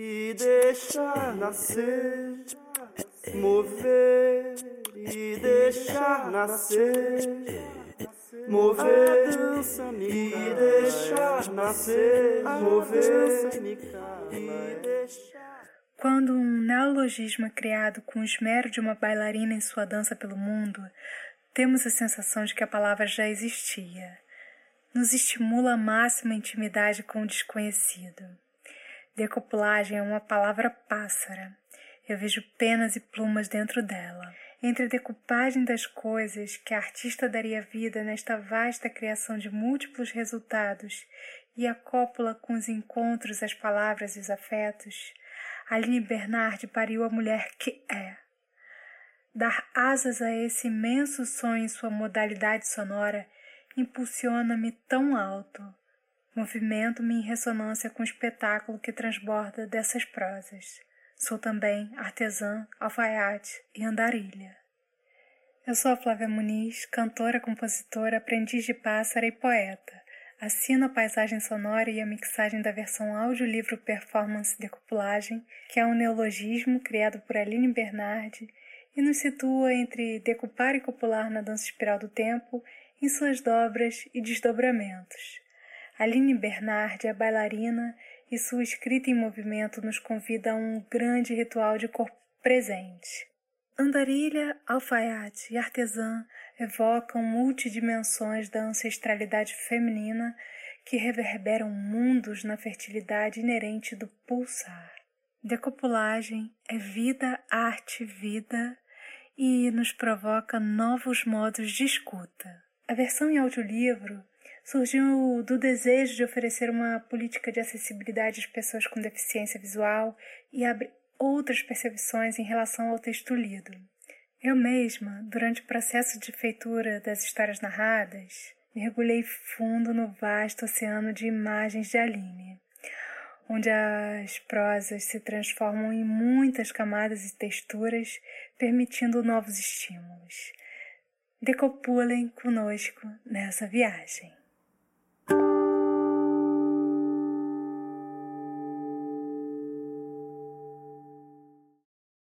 e deixar nascer, mover e deixar nascer. Mover e deixar nascer, mover e deixar. Quando um neologismo é criado com o esmero de uma bailarina em sua dança pelo mundo, temos a sensação de que a palavra já existia. Nos estimula a máxima intimidade com o desconhecido. Decopulagem é uma palavra pássara. Eu vejo penas e plumas dentro dela. Entre a decupagem das coisas que a artista daria vida nesta vasta criação de múltiplos resultados e a cópula com os encontros, as palavras e os afetos, Aline Bernard pariu a mulher que é. Dar asas a esse imenso sonho em sua modalidade sonora impulsiona-me tão alto, movimento-me em ressonância com o espetáculo que transborda dessas prosas. Sou também artesã, alfaiate e andarilha. Eu sou a Flávia Muniz, cantora, compositora, aprendiz de pássaro e poeta. Assino a paisagem sonora e a mixagem da versão audiolivro performance decupulagem, que é um neologismo criado por Aline Bernardi e nos situa entre decupar e copular na dança espiral do tempo em suas dobras e desdobramentos. Aline Bernardi é bailarina e sua escrita em movimento nos convida a um grande ritual de corpo presente. Andarilha, alfaiate e artesã evocam multidimensões da ancestralidade feminina que reverberam mundos na fertilidade inerente do pulsar. Decopulagem é vida, arte, vida e nos provoca novos modos de escuta. A versão em audiolivro surgiu do desejo de oferecer uma política de acessibilidade às pessoas com deficiência visual e abre outras percepções em relação ao texto lido. Eu mesma, durante o processo de feitura das histórias narradas, mergulhei fundo no vasto oceano de imagens de Aline, onde as prosas se transformam em muitas camadas e texturas, permitindo novos estímulos. Decopulem conosco nessa viagem.